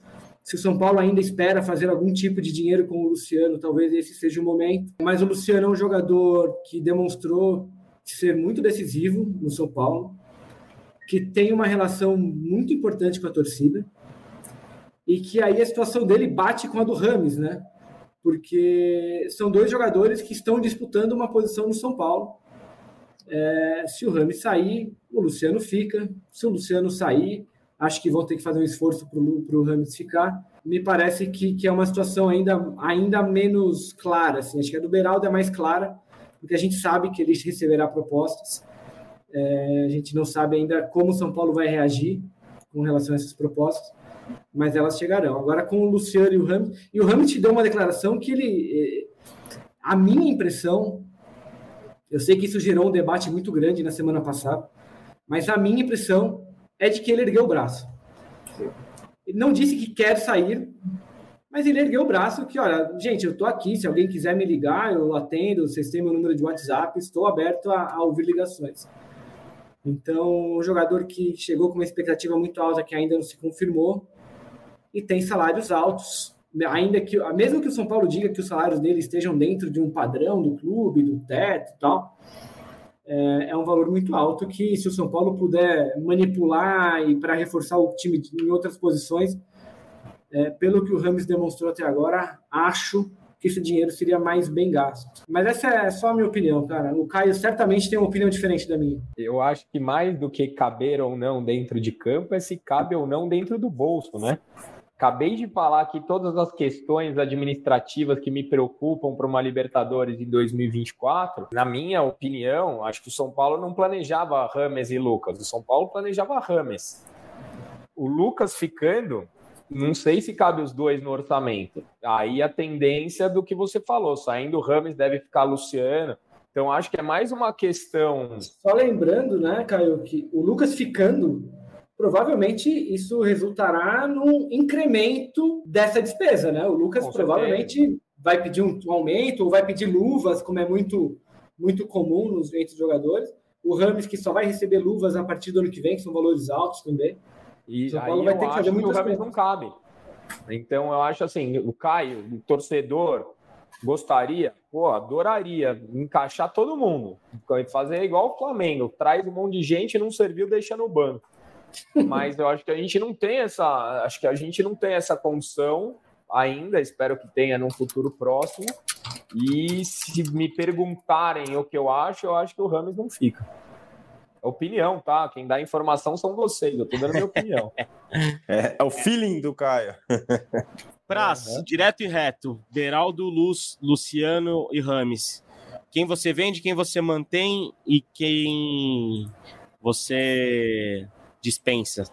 se o São Paulo ainda espera fazer algum tipo de dinheiro com o Luciano, talvez esse seja o momento. Mas o Luciano é um jogador que demonstrou ser muito decisivo no São Paulo, que tem uma relação muito importante com a torcida e que aí a situação dele bate com a do Rames, né? Porque são dois jogadores que estão disputando uma posição no São Paulo. É, se o Rames sair, o Luciano fica. Se o Luciano sair, acho que vão ter que fazer um esforço para o Rames ficar. Me parece que, que é uma situação ainda, ainda menos clara. Assim. Acho que a do Beraldo é mais clara, porque a gente sabe que ele receberá propostas. É, a gente não sabe ainda como o São Paulo vai reagir com relação a essas propostas, mas elas chegarão. Agora com o Luciano e o Ramos, e o Ramos te deu uma declaração que ele, é, a minha impressão, eu sei que isso gerou um debate muito grande na semana passada, mas a minha impressão é de que ele ergueu o braço. Ele não disse que quer sair, mas ele ergueu o braço que, olha, gente, eu estou aqui, se alguém quiser me ligar, eu atendo, vocês têm meu número de WhatsApp, estou aberto a, a ouvir ligações. Então, um jogador que chegou com uma expectativa muito alta que ainda não se confirmou e tem salários altos, ainda que, mesmo que o São Paulo diga que os salários dele estejam dentro de um padrão do clube, do teto e tal, é, é um valor muito alto que se o São Paulo puder manipular e para reforçar o time em outras posições, é, pelo que o Rames demonstrou até agora, acho que esse dinheiro seria mais bem gasto. Mas essa é só a minha opinião, cara. O Caio certamente tem uma opinião diferente da minha. Eu acho que mais do que caber ou não dentro de campo é se cabe ou não dentro do bolso, né? Acabei de falar aqui todas as questões administrativas que me preocupam para uma Libertadores em 2024. Na minha opinião, acho que o São Paulo não planejava Rames e Lucas. O São Paulo planejava Rames. O Lucas ficando não sei se cabe os dois no orçamento. Aí a tendência do que você falou, saindo o Rames deve ficar Luciano. Então acho que é mais uma questão. Só lembrando, né, Caio, que o Lucas ficando, provavelmente isso resultará num incremento dessa despesa, né? O Lucas Com provavelmente certeza. vai pedir um aumento ou vai pedir luvas, como é muito muito comum nos entre os jogadores. O Rames que só vai receber luvas a partir do ano que vem, que são valores altos também. E São Paulo vai ter que fazer muito. O não cabe. Então eu acho assim, o Caio, o torcedor, gostaria, pô, adoraria encaixar todo mundo, fazer igual o Flamengo, traz um monte de gente, não serviu, deixa no banco. Mas eu acho que a gente não tem essa, acho que a gente não tem essa condição ainda, espero que tenha num futuro próximo. E se me perguntarem o que eu acho, eu acho que o Ramos não fica. É opinião, tá? Quem dá informação são vocês, eu tô dando minha opinião. é, é, o feeling do Caio. Praz, uhum. direto e reto, Beraldo, Luz, Luciano e Rames. Quem você vende, quem você mantém e quem você dispensa?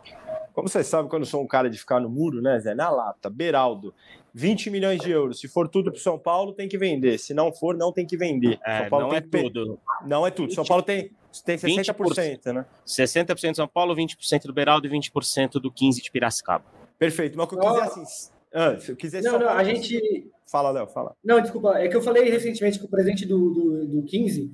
Como você sabe, quando eu sou um cara de ficar no muro, né, Zé? Na lata, Beraldo, 20 milhões de euros. Se for tudo para São Paulo, tem que vender. Se não for, não tem que vender. É, São Paulo não é tudo. Não é tudo. São Paulo tem, tem 60%, 20%, né? 60% de São Paulo, 20% do Beraldo e 20% do 15 de Piracicaba. Perfeito. Mas o que eu quiser assim. Ah, se eu quiser não, não, a gente. Fala, Léo, fala. Não, desculpa. É que eu falei recentemente que o presidente do, do, do 15.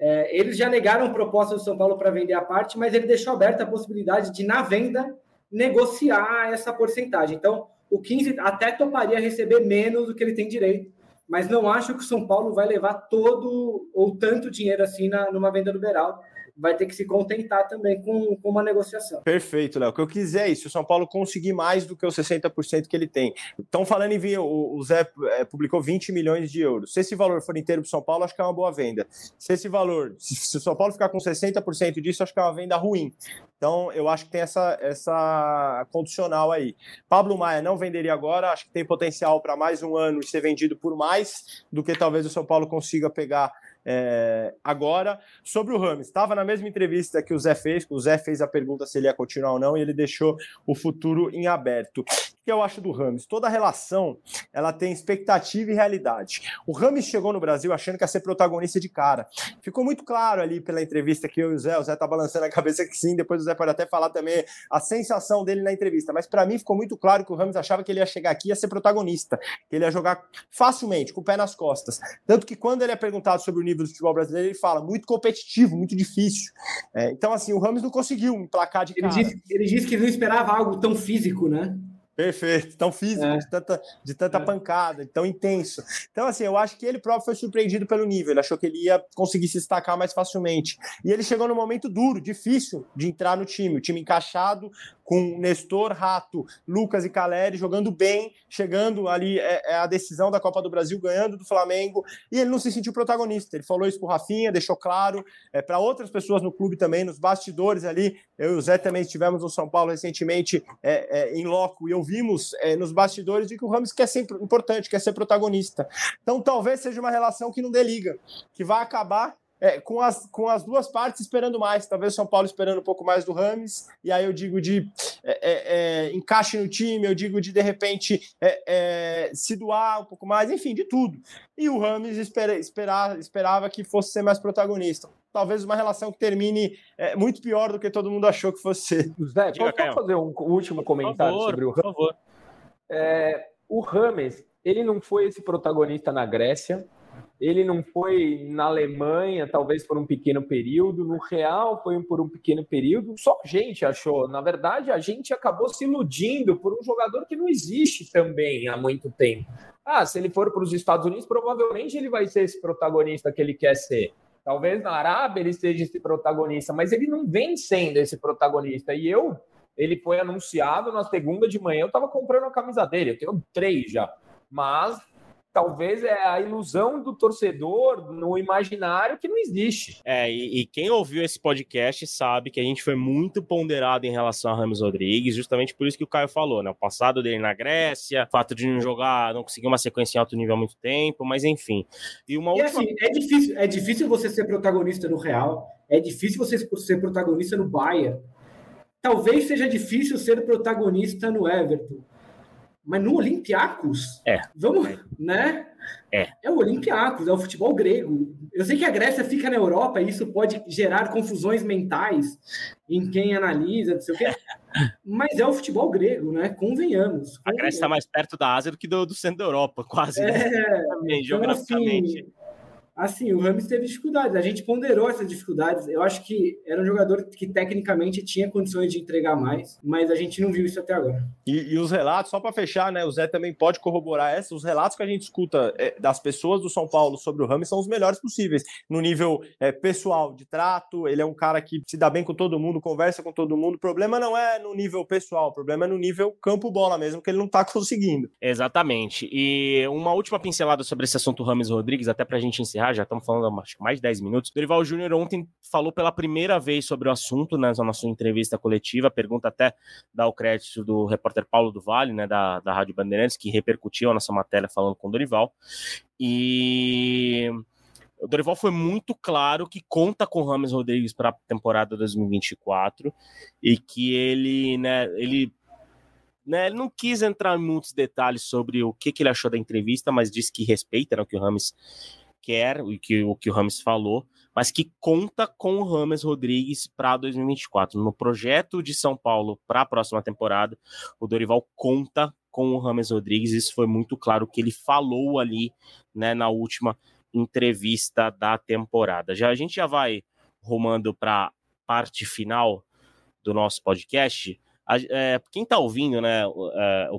É, eles já negaram proposta do São Paulo para vender a parte, mas ele deixou aberta a possibilidade de, na venda, negociar essa porcentagem. Então, o 15 até toparia receber menos do que ele tem direito, mas não acho que o São Paulo vai levar todo ou tanto dinheiro assim na, numa venda do Beraldo vai ter que se contentar também com, com uma negociação. Perfeito, Léo. O que eu quiser é isso. O São Paulo conseguir mais do que os 60% que ele tem. Estão falando em vir, o, o Zé é, publicou 20 milhões de euros. Se esse valor for inteiro para o São Paulo, acho que é uma boa venda. Se esse valor, se, o São Paulo ficar com 60% disso, acho que é uma venda ruim. Então, eu acho que tem essa, essa condicional aí. Pablo Maia não venderia agora, acho que tem potencial para mais um ano e ser vendido por mais do que talvez o São Paulo consiga pegar é, agora. Sobre o Rames, estava na mesma entrevista que o Zé fez, o Zé fez a pergunta se ele ia continuar ou não, e ele deixou o futuro em aberto. Que eu acho do Rames? Toda relação ela tem expectativa e realidade. O Rames chegou no Brasil achando que ia ser protagonista de cara. Ficou muito claro ali pela entrevista que eu e o Zé, o Zé tá balançando a cabeça que sim, depois o Zé pode até falar também a sensação dele na entrevista, mas para mim ficou muito claro que o Rames achava que ele ia chegar aqui e ia ser protagonista, que ele ia jogar facilmente, com o pé nas costas. Tanto que quando ele é perguntado sobre o nível do futebol brasileiro, ele fala muito competitivo, muito difícil. É, então, assim, o Ramos não conseguiu emplacar de cara. Ele disse, ele disse que não esperava algo tão físico, né? Perfeito, tão físico, é. de tanta, de tanta é. pancada, tão intenso. Então, assim, eu acho que ele próprio foi surpreendido pelo nível, ele achou que ele ia conseguir se destacar mais facilmente. E ele chegou num momento duro, difícil de entrar no time, o time encaixado, com Nestor, Rato, Lucas e Caleri jogando bem, chegando ali é, é, a decisão da Copa do Brasil, ganhando do Flamengo, e ele não se sentiu protagonista. Ele falou isso pro Rafinha, deixou claro é, para outras pessoas no clube também, nos bastidores ali. Eu e o Zé também estivemos no São Paulo recentemente é, é em loco e ouvimos é, nos bastidores de que o Ramos quer ser importante, quer ser protagonista. Então talvez seja uma relação que não dê liga, que vai acabar é, com, as, com as duas partes esperando mais. Talvez o São Paulo esperando um pouco mais do Rames, e aí eu digo de é, é, é encaixe no time, eu digo de de repente é, é, se doar um pouco mais, enfim, de tudo. E o Rames espera, esperar, esperava que fosse ser mais protagonista. Talvez uma relação que termine muito pior do que todo mundo achou que fosse. Zé, posso fazer um último comentário favor, sobre o Rames? Por favor. o Rames, ele não foi esse protagonista na Grécia, ele não foi na Alemanha, talvez por um pequeno período, no Real foi por um pequeno período. Só a gente achou. Na verdade, a gente acabou se iludindo por um jogador que não existe também há muito tempo. Ah, se ele for para os Estados Unidos, provavelmente ele vai ser esse protagonista que ele quer ser. Talvez na Arábia ele seja esse protagonista, mas ele não vem sendo esse protagonista. E eu, ele foi anunciado na segunda de manhã, eu estava comprando a camisa dele, eu tenho três já. Mas talvez é a ilusão do torcedor no imaginário que não existe. É, e, e, quem ouviu esse podcast sabe que a gente foi muito ponderado em relação a Ramos Rodrigues, justamente por isso que o Caio falou, né? O passado dele na Grécia, o fato de não jogar, não conseguir uma sequência em alto nível há muito tempo, mas enfim. E uma e última... assim, é difícil, é difícil você ser protagonista no Real, é difícil você ser protagonista no Bayern. Talvez seja difícil ser protagonista no Everton mas no Olympiacos, é. vamos, né? É. É o Olympiacos, é o futebol grego. Eu sei que a Grécia fica na Europa e isso pode gerar confusões mentais em quem analisa, não sei o quê. Mas é o futebol grego, né? Convenhamos. A Grécia está mais perto da Ásia do que do, do centro da Europa, quase. Né? É, né? Também, então, geograficamente. Assim, assim, o Ramos teve dificuldades. A gente ponderou essas dificuldades. Eu acho que era um jogador que tecnicamente tinha condições de entregar mais, mas a gente não viu isso até agora. E, e os relatos, só para fechar, né? O Zé também pode corroborar essa. Os relatos que a gente escuta é, das pessoas do São Paulo sobre o Ramos são os melhores possíveis. No nível é, pessoal, de trato, ele é um cara que se dá bem com todo mundo, conversa com todo mundo. O problema não é no nível pessoal, o problema é no nível campo-bola mesmo, que ele não tá conseguindo. Exatamente. E uma última pincelada sobre esse assunto Ramos Rodrigues, até pra gente encerrar já estamos falando que mais de 10 minutos. Dorival Júnior ontem falou pela primeira vez sobre o assunto, né, na nossa entrevista coletiva, pergunta até dá o crédito do repórter Paulo do Vale, né, da, da Rádio Bandeirantes, que repercutiu a nossa matéria falando com o Dorival. E o Dorival foi muito claro que conta com o Rames Rodrigues para a temporada 2024 e que ele, né, ele né, ele não quis entrar em muitos detalhes sobre o que, que ele achou da entrevista, mas disse que respeita né, o que o Rames quer, o que o, que o Rames falou, mas que conta com o Rames Rodrigues para 2024. No projeto de São Paulo para a próxima temporada, o Dorival conta com o Rames Rodrigues. Isso foi muito claro que ele falou ali né, na última entrevista da temporada. Já a gente já vai rumando para parte final do nosso podcast. A, é, quem está ouvindo né, a, é,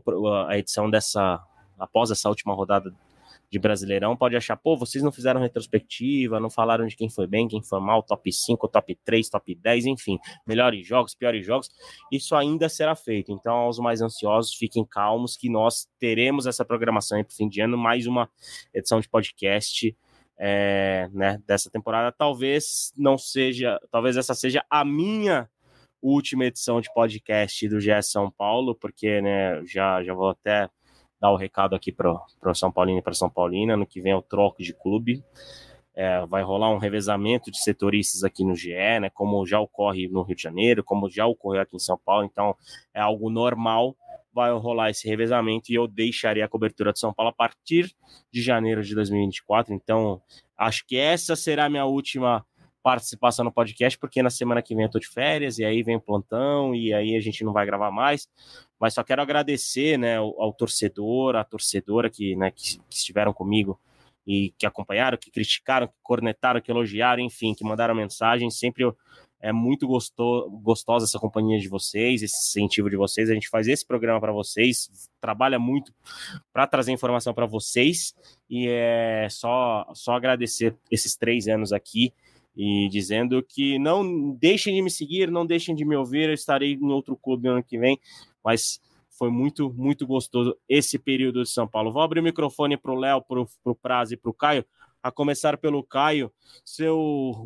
a edição dessa após essa última rodada de Brasileirão pode achar, pô, vocês não fizeram retrospectiva, não falaram de quem foi bem, quem foi mal, top 5, top 3, top 10, enfim, melhores jogos, piores jogos, isso ainda será feito. Então, aos mais ansiosos, fiquem calmos que nós teremos essa programação aí pro fim de ano, mais uma edição de podcast é, né, dessa temporada. Talvez não seja, talvez essa seja a minha última edição de podcast do GS São Paulo, porque né, já, já vou até dar o recado aqui para o São Paulino e para São Paulina. No que vem eu troco de clube. é, vai rolar um revezamento de setoristas aqui no GE, né, como já ocorre no Rio de Janeiro, como já ocorreu aqui em São Paulo, então é algo normal, vai rolar esse revezamento e eu deixaria a cobertura de São Paulo a partir de janeiro de 2024, então acho que essa será a minha última participação no podcast, porque na semana que vem eu tô de férias, e aí vem plantão, e aí a gente não vai gravar mais, mas só quero agradecer, né, ao, ao torcedor, à torcedora que, né, que, que estiveram comigo e que acompanharam, que criticaram, que cornetaram, que elogiaram, enfim, que mandaram mensagem. Sempre é muito gostou, gostosa essa companhia de vocês, esse incentivo de vocês. A gente faz esse programa para vocês, trabalha muito para trazer informação para vocês e é só, só agradecer esses três anos aqui e dizendo que não deixem de me seguir, não deixem de me ouvir. Eu estarei em outro clube ano que vem, mas foi muito, muito gostoso esse período de São Paulo. Vou abrir o microfone para o Léo, para o Prazo e para o Caio. A começar pelo Caio, seu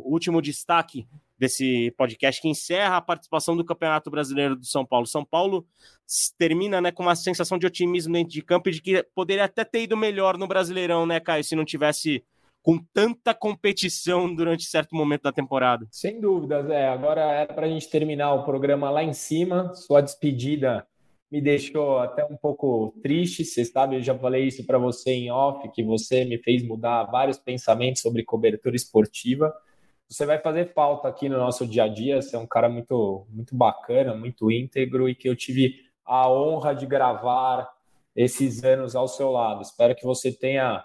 último destaque desse podcast que encerra a participação do Campeonato Brasileiro do São Paulo. São Paulo termina né, com uma sensação de otimismo dentro de campo e de que poderia até ter ido melhor no Brasileirão, né, Caio, se não tivesse com tanta competição durante certo momento da temporada. Sem dúvidas, é. Agora é para a gente terminar o programa lá em cima. Sua despedida me deixou até um pouco triste. Você sabe, eu já falei isso para você em off, que você me fez mudar vários pensamentos sobre cobertura esportiva. Você vai fazer falta aqui no nosso dia a dia. Você é um cara muito, muito bacana, muito íntegro e que eu tive a honra de gravar esses anos ao seu lado. Espero que você tenha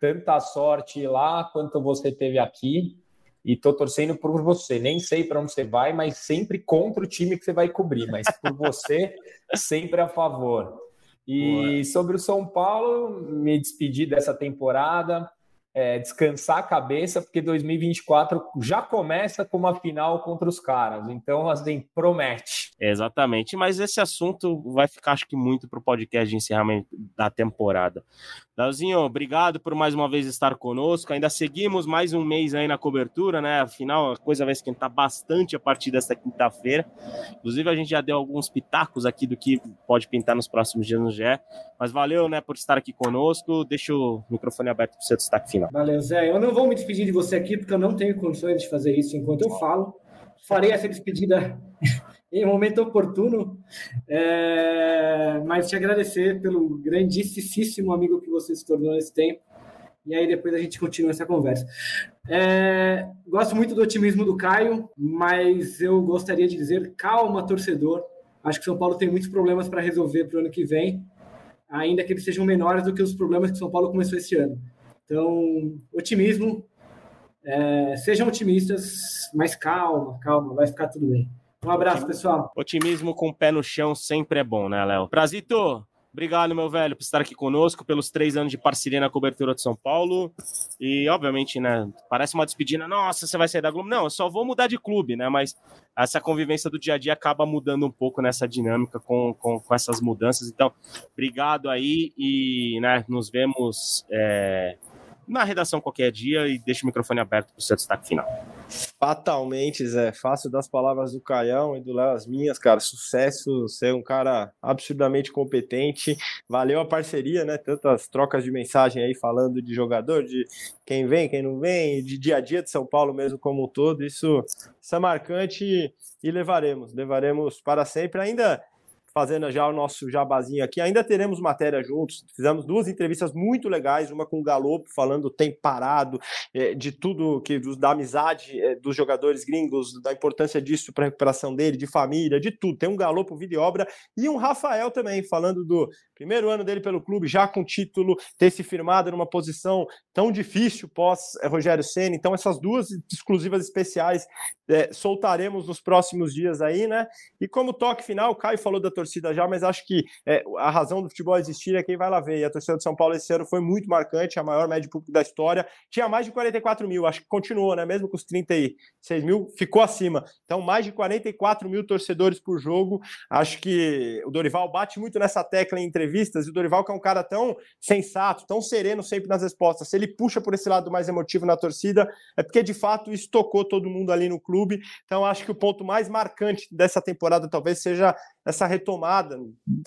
tanta sorte lá quanto você teve aqui e tô torcendo por você. Nem sei para onde você vai, mas sempre contra o time que você vai cobrir, mas por você, sempre a favor. E Boa. sobre o São Paulo, me despedi dessa temporada é, descansar a cabeça, porque 2024 já começa com uma final contra os caras. Então, assim, promete. Exatamente. Mas esse assunto vai ficar, acho que, muito para o podcast de encerramento da temporada. Dalzinho, obrigado por mais uma vez estar conosco. Ainda seguimos mais um mês aí na cobertura, né? Afinal, a coisa vai esquentar bastante a partir desta quinta-feira. Inclusive, a gente já deu alguns pitacos aqui do que pode pintar nos próximos dias no GE. Mas valeu, né, por estar aqui conosco. Deixa o microfone aberto para o seu destaque final. Valeu, Zé. Eu não vou me despedir de você aqui, porque eu não tenho condições de fazer isso enquanto eu falo. Farei essa despedida em um momento oportuno, é... mas te agradecer pelo grandíssimo amigo que você se tornou nesse tempo. E aí depois a gente continua essa conversa. É... Gosto muito do otimismo do Caio, mas eu gostaria de dizer calma, torcedor. Acho que São Paulo tem muitos problemas para resolver para o ano que vem, ainda que eles sejam menores do que os problemas que São Paulo começou esse ano. Então, otimismo. É, sejam otimistas, mas calma, calma, vai ficar tudo bem. Um abraço, pessoal. Otimismo com o pé no chão sempre é bom, né, Léo? Prazito, Obrigado, meu velho, por estar aqui conosco, pelos três anos de parceria na cobertura de São Paulo. E, obviamente, né, parece uma despedida, nossa, você vai sair da Globo. Não, eu só vou mudar de clube, né? Mas essa convivência do dia a dia acaba mudando um pouco nessa dinâmica com, com, com essas mudanças. Então, obrigado aí e né, nos vemos. É na redação qualquer dia e deixa o microfone aberto para o seu destaque final. Fatalmente, Zé. Fácil das palavras do Caião e do Léo as minhas, cara. Sucesso, ser um cara absurdamente competente. Valeu a parceria, né? Tantas trocas de mensagem aí falando de jogador, de quem vem, quem não vem, de dia a dia de São Paulo mesmo como um todo. Isso, isso é marcante e levaremos, levaremos para sempre. Ainda fazendo já o nosso jabazinho aqui. Ainda teremos matéria juntos. Fizemos duas entrevistas muito legais, uma com o Galopo falando tem parado, é, de tudo que da amizade é, dos jogadores gringos, da importância disso para a recuperação dele, de família, de tudo. Tem um Galopo vídeo e obra e um Rafael também falando do primeiro ano dele pelo clube, já com título, ter se firmado numa posição tão difícil pós é, Rogério Senna. Então essas duas exclusivas especiais é, soltaremos nos próximos dias aí, né? E como toque final, o Caio falou da torcida já, mas acho que é, a razão do futebol existir é quem vai lá ver. E a torcida de São Paulo esse ano foi muito marcante, a maior média pública da história. Tinha mais de 44 mil, acho que continuou, né? Mesmo com os 36 mil, ficou acima. Então, mais de 44 mil torcedores por jogo. Acho que o Dorival bate muito nessa tecla em entrevistas, e o Dorival, que é um cara tão sensato, tão sereno sempre nas respostas. Se ele puxa por esse lado mais emotivo na torcida, é porque de fato isso tocou todo mundo ali no clube clube. Então, acho que o ponto mais marcante dessa temporada talvez seja essa retomada,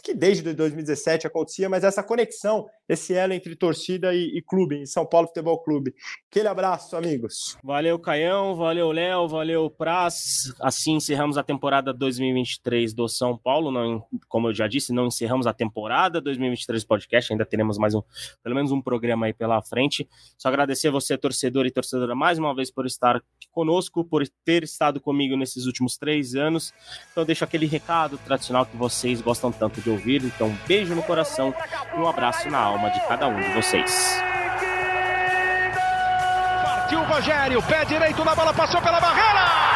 que desde 2017 acontecia, mas essa conexão, esse elo entre torcida e, e clube, em São Paulo Futebol Clube. Aquele abraço, amigos. Valeu, Caião, valeu, Léo, valeu, Praz. Assim encerramos a temporada 2023 do São Paulo. Não, como eu já disse, não encerramos a temporada 2023 do podcast, ainda teremos mais um, pelo menos um programa aí pela frente. Só agradecer a você, torcedor e torcedora, mais uma vez por estar conosco, por ter estado comigo nesses últimos três anos. Então, deixo aquele recado tradicional que vocês gostam tanto de ouvir. Então, um beijo no coração e um abraço na alma de cada um de vocês. Partiu Rogério, pé direito na bola, passou pela barreira!